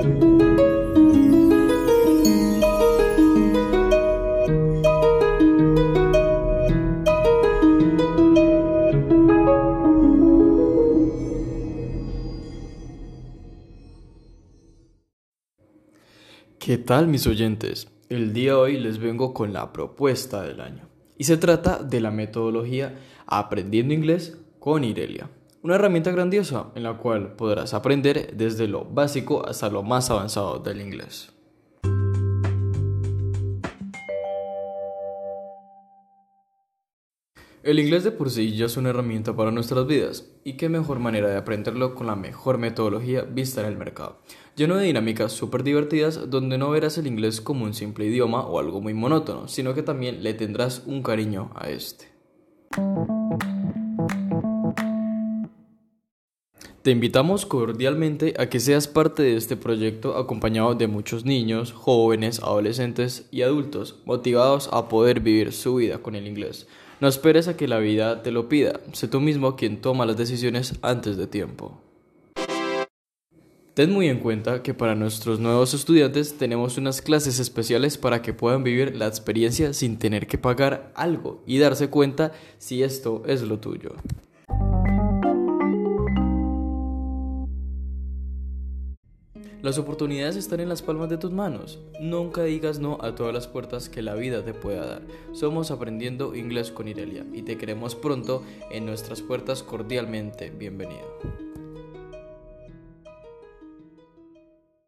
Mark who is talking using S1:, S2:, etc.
S1: ¿Qué tal mis oyentes? El día de hoy les vengo con la propuesta del año y se trata de la metodología Aprendiendo Inglés con Irelia. Una herramienta grandiosa en la cual podrás aprender desde lo básico hasta lo más avanzado del inglés. El inglés de por sí ya es una herramienta para nuestras vidas, y qué mejor manera de aprenderlo con la mejor metodología vista en el mercado, lleno de dinámicas súper divertidas donde no verás el inglés como un simple idioma o algo muy monótono, sino que también le tendrás un cariño a este. Te invitamos cordialmente a que seas parte de este proyecto acompañado de muchos niños, jóvenes, adolescentes y adultos motivados a poder vivir su vida con el inglés. No esperes a que la vida te lo pida, sé tú mismo quien toma las decisiones antes de tiempo. Ten muy en cuenta que para nuestros nuevos estudiantes tenemos unas clases especiales para que puedan vivir la experiencia sin tener que pagar algo y darse cuenta si esto es lo tuyo. Las oportunidades están en las palmas de tus manos. Nunca digas no a todas las puertas que la vida te pueda dar. Somos Aprendiendo Inglés con Irelia y te queremos pronto en nuestras puertas cordialmente. Bienvenido.